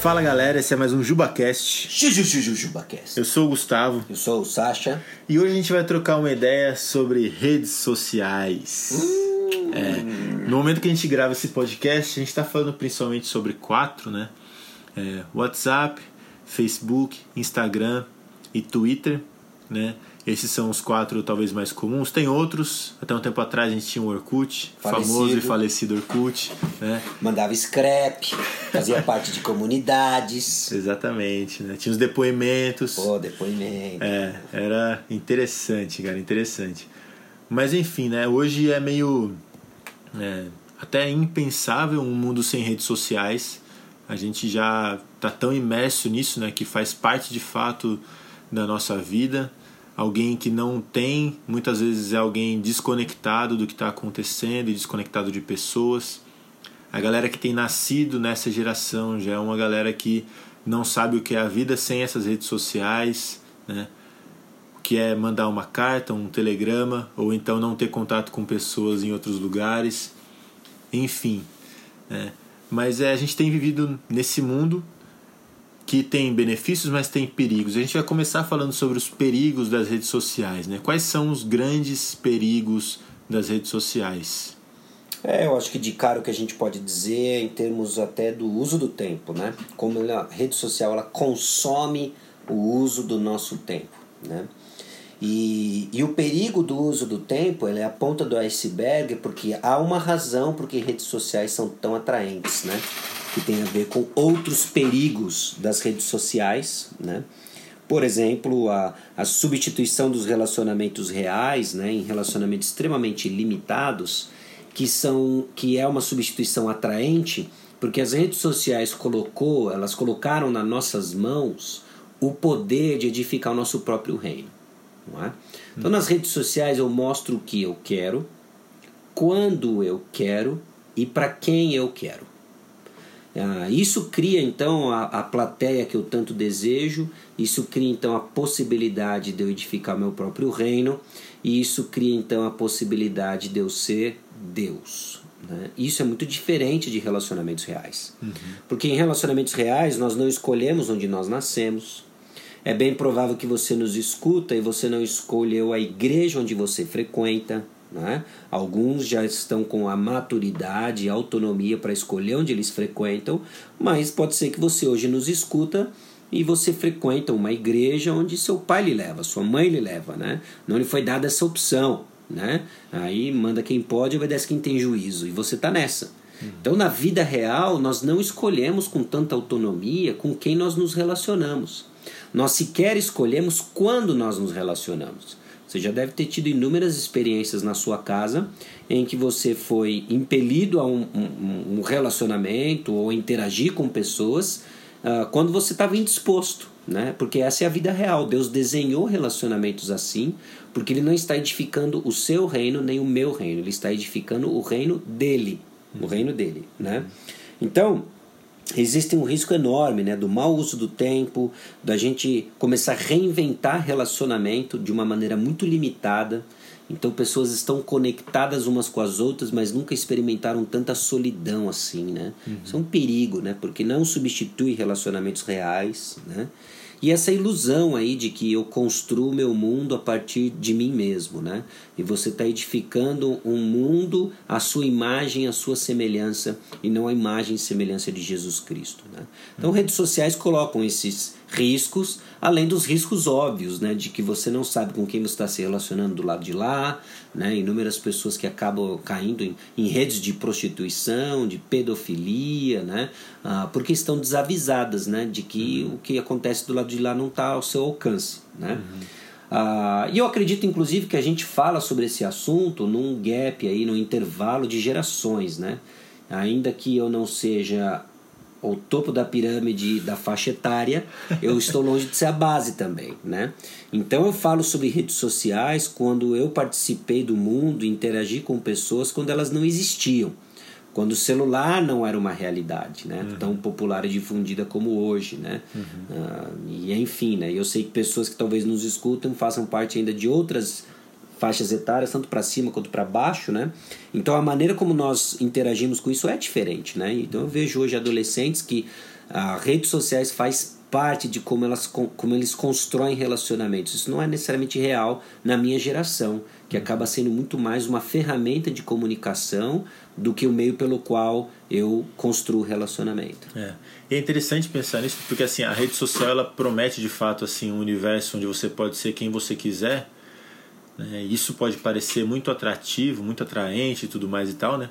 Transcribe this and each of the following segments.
Fala galera, esse é mais um JubaCast. JujujujubaCast. Eu sou o Gustavo Eu sou o Sasha. e hoje a gente vai trocar uma ideia sobre redes sociais. É, no momento que a gente grava esse podcast, a gente está falando principalmente sobre quatro, né? É, WhatsApp, Facebook, Instagram e Twitter, né? Esses são os quatro talvez mais comuns. Tem outros. Até um tempo atrás a gente tinha o Orkut, Falecido. famoso e falecido Orkut, né? Mandava scrap, fazia parte de comunidades. Exatamente, né? Tinha os depoimentos. Pô, depoimento. É, era interessante, cara, interessante. Mas enfim, né? Hoje é meio é, até impensável um mundo sem redes sociais. A gente já tá tão imerso nisso, né? Que faz parte de fato da nossa vida. Alguém que não tem, muitas vezes é alguém desconectado do que está acontecendo e desconectado de pessoas. A galera que tem nascido nessa geração já é uma galera que não sabe o que é a vida sem essas redes sociais, né? O que é mandar uma carta, um telegrama, ou então não ter contato com pessoas em outros lugares, enfim. Né? Mas é, a gente tem vivido nesse mundo que tem benefícios, mas tem perigos. A gente vai começar falando sobre os perigos das redes sociais, né? Quais são os grandes perigos das redes sociais? É, eu acho que de cara o que a gente pode dizer em termos até do uso do tempo, né? Como a rede social ela consome o uso do nosso tempo, né? E, e o perigo do uso do tempo ele é a ponta do iceberg porque há uma razão por que redes sociais são tão atraentes, né? Que tem a ver com outros perigos das redes sociais, né? Por exemplo, a, a substituição dos relacionamentos reais, né, em relacionamentos extremamente limitados, que são que é uma substituição atraente, porque as redes sociais colocou, elas colocaram nas nossas mãos o poder de edificar o nosso próprio reino, não é? Então nas redes sociais eu mostro o que eu quero, quando eu quero e para quem eu quero. Ah, isso cria então a, a plateia que eu tanto desejo, isso cria então a possibilidade de eu edificar meu próprio reino, e isso cria então a possibilidade de eu ser Deus. Né? Isso é muito diferente de relacionamentos reais. Porque em relacionamentos reais nós não escolhemos onde nós nascemos. É bem provável que você nos escuta e você não escolheu a igreja onde você frequenta. Né? Alguns já estão com a maturidade e autonomia para escolher onde eles frequentam, mas pode ser que você hoje nos escuta e você frequenta uma igreja onde seu pai lhe leva, sua mãe lhe leva, né? Não lhe foi dada essa opção, né? Aí manda quem pode, obedece quem tem juízo, e você está nessa. Então, na vida real, nós não escolhemos com tanta autonomia com quem nós nos relacionamos. Nós sequer escolhemos quando nós nos relacionamos. Você já deve ter tido inúmeras experiências na sua casa em que você foi impelido a um, um, um relacionamento ou interagir com pessoas uh, quando você estava indisposto, né? Porque essa é a vida real. Deus desenhou relacionamentos assim, porque Ele não está edificando o seu reino nem o meu reino. Ele está edificando o reino dele, o reino dele, né? Então existe um risco enorme né, do mau uso do tempo, da gente começar a reinventar relacionamento de uma maneira muito limitada. Então, pessoas estão conectadas umas com as outras, mas nunca experimentaram tanta solidão assim, né? Uhum. Isso é um perigo, né? Porque não substitui relacionamentos reais, né? E essa ilusão aí de que eu construo meu mundo a partir de mim mesmo, né? E você está edificando um mundo à sua imagem, à sua semelhança, e não a imagem e semelhança de Jesus Cristo, né? Então, redes sociais colocam esses riscos, além dos riscos óbvios, né? De que você não sabe com quem você está se relacionando do lado de lá, né? Inúmeras pessoas que acabam caindo em, em redes de prostituição, de pedofilia, né? Ah, porque estão desavisadas, né? De que uhum. o que acontece do lado de lá não está ao seu alcance, né? Uhum. Ah, e eu acredito, inclusive, que a gente fala sobre esse assunto num gap aí, num intervalo de gerações, né? Ainda que eu não seja o topo da pirâmide da faixa etária, eu estou longe de ser a base também, né? Então eu falo sobre redes sociais quando eu participei do mundo, interagi com pessoas quando elas não existiam. Quando o celular não era uma realidade, né? Uhum. Tão popular e difundida como hoje, né? Uhum. Uh, e enfim, né? Eu sei que pessoas que talvez nos escutam façam parte ainda de outras faixas etárias, tanto para cima quanto para baixo, né? Então a maneira como nós interagimos com isso é diferente, né? Então eu vejo hoje adolescentes que As redes sociais faz parte de como, elas, como eles constroem relacionamentos. Isso não é necessariamente real na minha geração, que acaba sendo muito mais uma ferramenta de comunicação do que o meio pelo qual eu construo relacionamento. É. É interessante pensar nisso, porque assim, a rede social ela promete de fato assim um universo onde você pode ser quem você quiser. Né? Isso pode parecer muito atrativo, muito atraente e tudo mais e tal, né?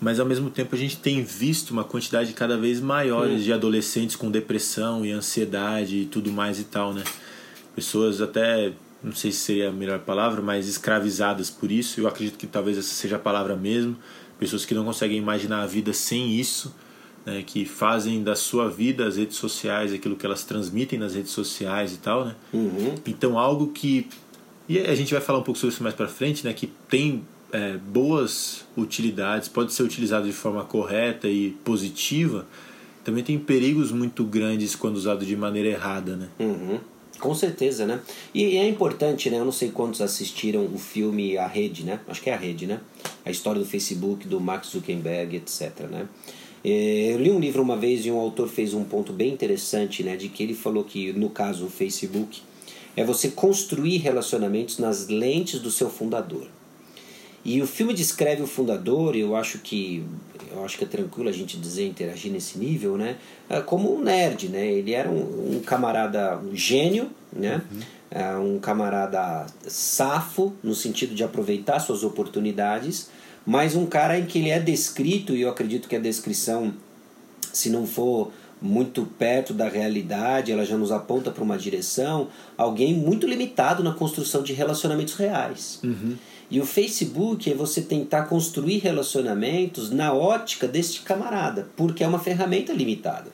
mas ao mesmo tempo a gente tem visto uma quantidade cada vez maior de adolescentes com depressão e ansiedade e tudo mais e tal, né? Pessoas até, não sei se seria a melhor palavra, mas escravizadas por isso. Eu acredito que talvez essa seja a palavra mesmo. Pessoas que não conseguem imaginar a vida sem isso, né? que fazem da sua vida as redes sociais, aquilo que elas transmitem nas redes sociais e tal, né? Uhum. Então algo que e a gente vai falar um pouco sobre isso mais para frente, né? Que tem é, boas utilidades, pode ser utilizado de forma correta e positiva, também tem perigos muito grandes quando usado de maneira errada, né? Uhum. Com certeza, né? E é importante, né? Eu não sei quantos assistiram o filme A Rede, né? Acho que é A Rede, né? A história do Facebook, do Mark Zuckerberg, etc, né? É, eu li um livro uma vez e um autor fez um ponto bem interessante, né? De que ele falou que, no caso, o Facebook é você construir relacionamentos nas lentes do seu fundador. E o filme descreve o fundador, e eu acho que eu acho que é tranquilo a gente dizer interagir nesse nível, né? É, como um nerd, né? Ele era um, um camarada um gênio, né? Uhum. É, um camarada safo no sentido de aproveitar suas oportunidades, mas um cara em que ele é descrito e eu acredito que a descrição, se não for muito perto da realidade, ela já nos aponta para uma direção, alguém muito limitado na construção de relacionamentos reais. Uhum. E o Facebook é você tentar construir relacionamentos na ótica deste camarada, porque é uma ferramenta limitada.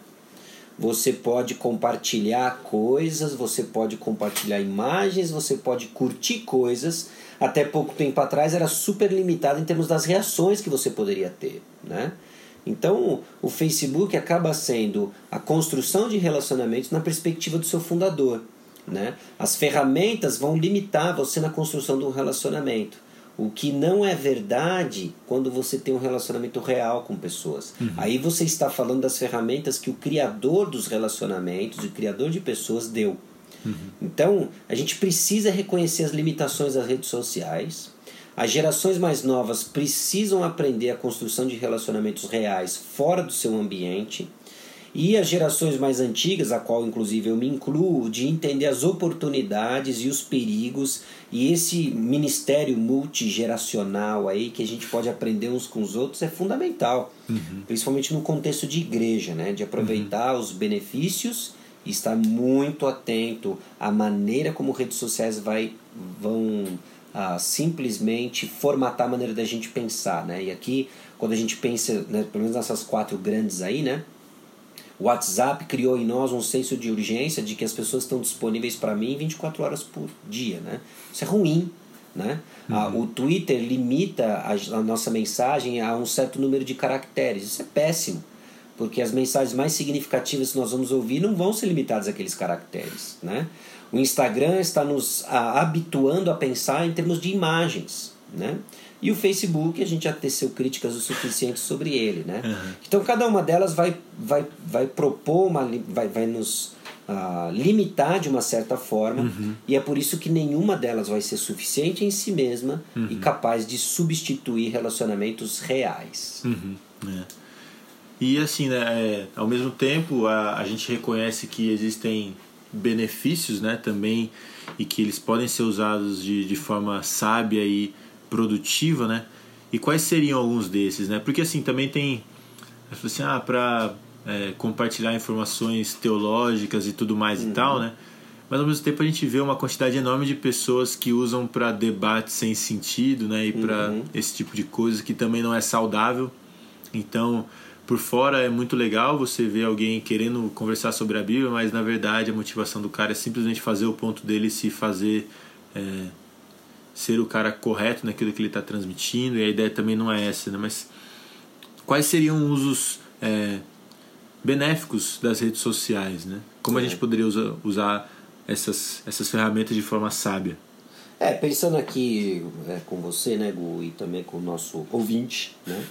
Você pode compartilhar coisas, você pode compartilhar imagens, você pode curtir coisas. Até pouco tempo atrás era super limitado em termos das reações que você poderia ter, né? Então, o Facebook acaba sendo a construção de relacionamentos na perspectiva do seu fundador. Né? As ferramentas vão limitar você na construção de um relacionamento. O que não é verdade quando você tem um relacionamento real com pessoas. Uhum. Aí você está falando das ferramentas que o criador dos relacionamentos, o criador de pessoas, deu. Uhum. Então, a gente precisa reconhecer as limitações das redes sociais. As gerações mais novas precisam aprender a construção de relacionamentos reais fora do seu ambiente e as gerações mais antigas, a qual inclusive eu me incluo, de entender as oportunidades e os perigos e esse ministério multigeracional aí que a gente pode aprender uns com os outros é fundamental, uhum. principalmente no contexto de igreja, né? de aproveitar uhum. os benefícios e estar muito atento à maneira como redes sociais vai, vão ah, simplesmente formatar a maneira da gente pensar. Né? E aqui, quando a gente pensa, né, pelo menos nessas quatro grandes aí, né? O WhatsApp criou em nós um senso de urgência de que as pessoas estão disponíveis para mim 24 horas por dia, né? Isso é ruim, né? Uhum. Ah, o Twitter limita a, a nossa mensagem a um certo número de caracteres. Isso é péssimo, porque as mensagens mais significativas que nós vamos ouvir não vão ser limitadas àqueles caracteres, né? O Instagram está nos habituando a pensar em termos de imagens, né? E o Facebook, a gente já teceu críticas o suficiente sobre ele, né? Uhum. Então cada uma delas vai, vai, vai propor, uma, vai, vai nos uh, limitar de uma certa forma, uhum. e é por isso que nenhuma delas vai ser suficiente em si mesma uhum. e capaz de substituir relacionamentos reais. Uhum. É. E assim, né, é, ao mesmo tempo, a, a gente reconhece que existem benefícios né, também e que eles podem ser usados de, de forma sábia e produtiva, né? E quais seriam alguns desses, né? Porque assim também tem assim, ah, para é, compartilhar informações teológicas e tudo mais uhum. e tal, né? Mas ao mesmo tempo a gente vê uma quantidade enorme de pessoas que usam para debate sem sentido, né? E para uhum. esse tipo de coisa que também não é saudável. Então, por fora é muito legal você ver alguém querendo conversar sobre a Bíblia, mas na verdade a motivação do cara é simplesmente fazer o ponto dele se fazer é, ser o cara correto naquilo que ele está transmitindo, e a ideia também não é essa, né? Mas quais seriam usos é, benéficos das redes sociais, né? Como a gente poderia usar, usar essas, essas ferramentas de forma sábia? É, pensando aqui é, com você, né, Gu, e também com o nosso ouvinte, né?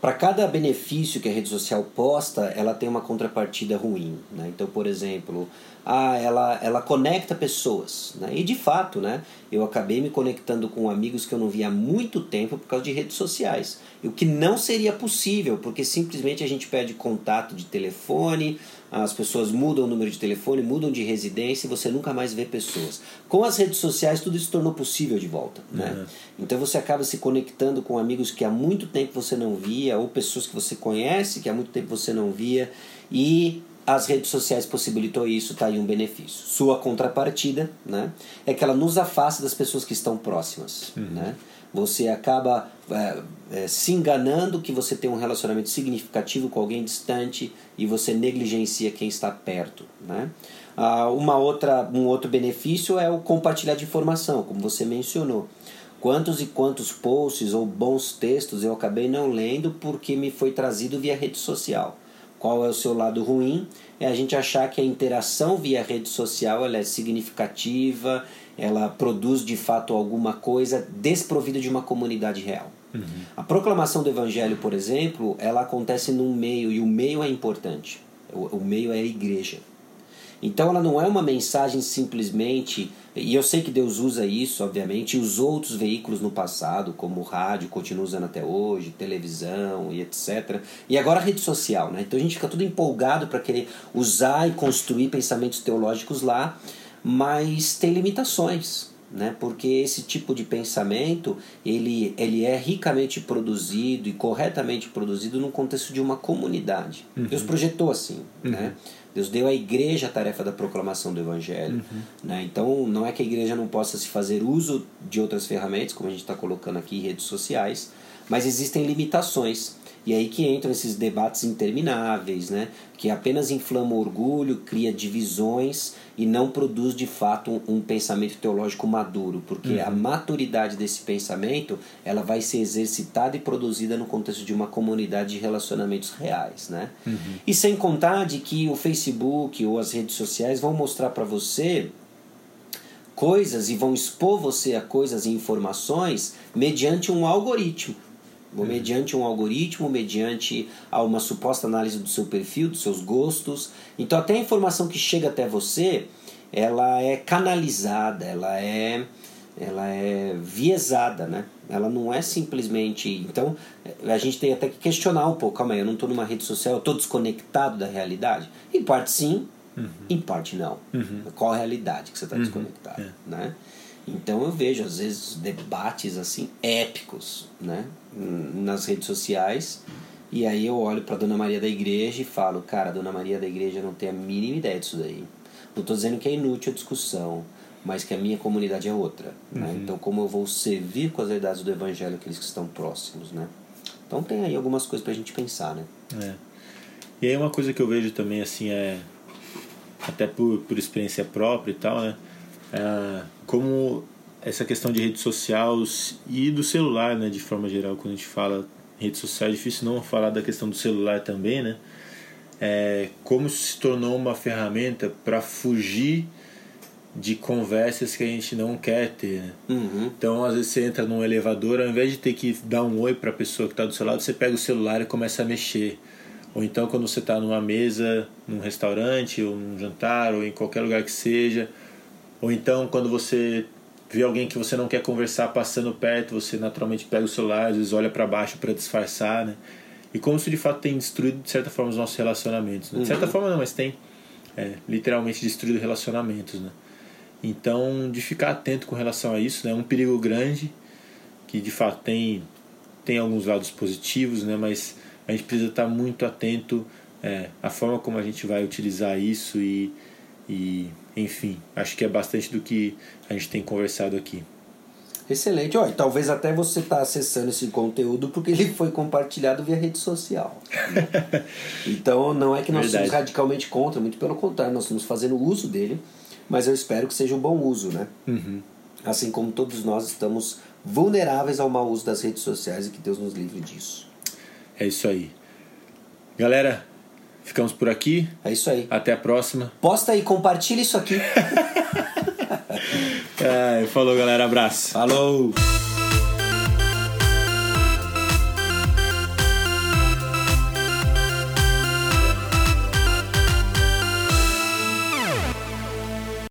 Para cada benefício que a rede social posta, ela tem uma contrapartida ruim. Né? Então, por exemplo, ah, ela, ela conecta pessoas. Né? E de fato, né, eu acabei me conectando com amigos que eu não via há muito tempo por causa de redes sociais. O que não seria possível, porque simplesmente a gente perde contato de telefone, as pessoas mudam o número de telefone, mudam de residência e você nunca mais vê pessoas. Com as redes sociais, tudo isso tornou possível de volta. Né? Uhum. Então você acaba se conectando com amigos que há muito tempo você não via, ou pessoas que você conhece que há muito tempo você não via, e as redes sociais possibilitou isso, tá aí um benefício. Sua contrapartida, né, é que ela nos afasta das pessoas que estão próximas, uhum. né? Você acaba é, é, se enganando que você tem um relacionamento significativo com alguém distante e você negligencia quem está perto, né? Ah, uma outra, um outro benefício é o compartilhar de informação, como você mencionou. Quantos e quantos posts ou bons textos eu acabei não lendo porque me foi trazido via rede social qual é o seu lado ruim? É a gente achar que a interação via rede social ela é significativa, ela produz de fato alguma coisa desprovida de uma comunidade real. Uhum. A proclamação do evangelho, por exemplo, ela acontece num meio e o meio é importante. O, o meio é a igreja. Então ela não é uma mensagem simplesmente, e eu sei que Deus usa isso, obviamente, e os outros veículos no passado, como o rádio, continua usando até hoje, televisão e etc. E agora a rede social, né? Então a gente fica tudo empolgado para querer usar e construir pensamentos teológicos lá, mas tem limitações. Né? porque esse tipo de pensamento ele, ele é ricamente produzido e corretamente produzido no contexto de uma comunidade. Uhum. Deus projetou assim. Uhum. Né? Deus deu à igreja a tarefa da proclamação do evangelho. Uhum. Né? Então, não é que a igreja não possa se fazer uso de outras ferramentas, como a gente está colocando aqui, redes sociais, mas existem limitações. E aí que entram esses debates intermináveis, né? que apenas inflama o orgulho, cria divisões e não produz de fato um, um pensamento teológico maduro, porque uhum. a maturidade desse pensamento ela vai ser exercitada e produzida no contexto de uma comunidade de relacionamentos reais. Né? Uhum. E sem contar de que o Facebook ou as redes sociais vão mostrar para você coisas e vão expor você a coisas e informações mediante um algoritmo mediante um algoritmo, mediante uma suposta análise do seu perfil, dos seus gostos. Então até a informação que chega até você, ela é canalizada, ela é ela é viesada, né? Ela não é simplesmente. Então, a gente tem até que questionar um pouco. Calma aí, eu não estou numa rede social, eu estou desconectado da realidade? Em parte sim, uhum. em parte não. Uhum. Qual a realidade que você está uhum. desconectado? É. Né? Então eu vejo às vezes debates assim épicos, né, nas redes sociais. E aí eu olho para Dona Maria da Igreja e falo, cara, Dona Maria da Igreja não tem a mínima ideia disso daí. Não estou dizendo que é inútil a discussão, mas que a minha comunidade é outra. Né? Uhum. Então como eu vou servir com as verdades do Evangelho aqueles que estão próximos, né? Então tem aí algumas coisas para a gente pensar, né? É. E aí uma coisa que eu vejo também assim é até por, por experiência própria e tal, né? É, como essa questão de redes sociais e do celular, né, de forma geral, quando a gente fala rede social, é difícil não falar da questão do celular também, né? É, como se tornou uma ferramenta para fugir de conversas que a gente não quer ter. Né? Uhum. Então, às vezes você entra num elevador, ao invés de ter que dar um oi para a pessoa que está do seu lado, você pega o celular e começa a mexer. Ou então, quando você está numa mesa, num restaurante, ou num jantar, ou em qualquer lugar que seja, ou então, quando você vê alguém que você não quer conversar passando perto, você naturalmente pega o celular, às vezes olha para baixo para disfarçar, né? E como isso de fato tem destruído, de certa forma, os nossos relacionamentos. Né? De certa uhum. forma, não, mas tem é, literalmente destruído relacionamentos, né? Então, de ficar atento com relação a isso, né? É um perigo grande que de fato tem, tem alguns lados positivos, né? Mas a gente precisa estar muito atento é, à forma como a gente vai utilizar isso e, e enfim, acho que é bastante do que a gente tem conversado aqui. Excelente. Olha, talvez até você está acessando esse conteúdo porque ele foi compartilhado via rede social. Né? então não é que nós Verdade. somos radicalmente contra, muito pelo contrário, nós estamos fazendo uso dele, mas eu espero que seja um bom uso, né? Uhum. Assim como todos nós estamos vulneráveis ao mau uso das redes sociais e que Deus nos livre disso. É isso aí. Galera, Ficamos por aqui. É isso aí. Até a próxima. Posta aí, compartilha isso aqui. é, falou, galera. Abraço. Falou.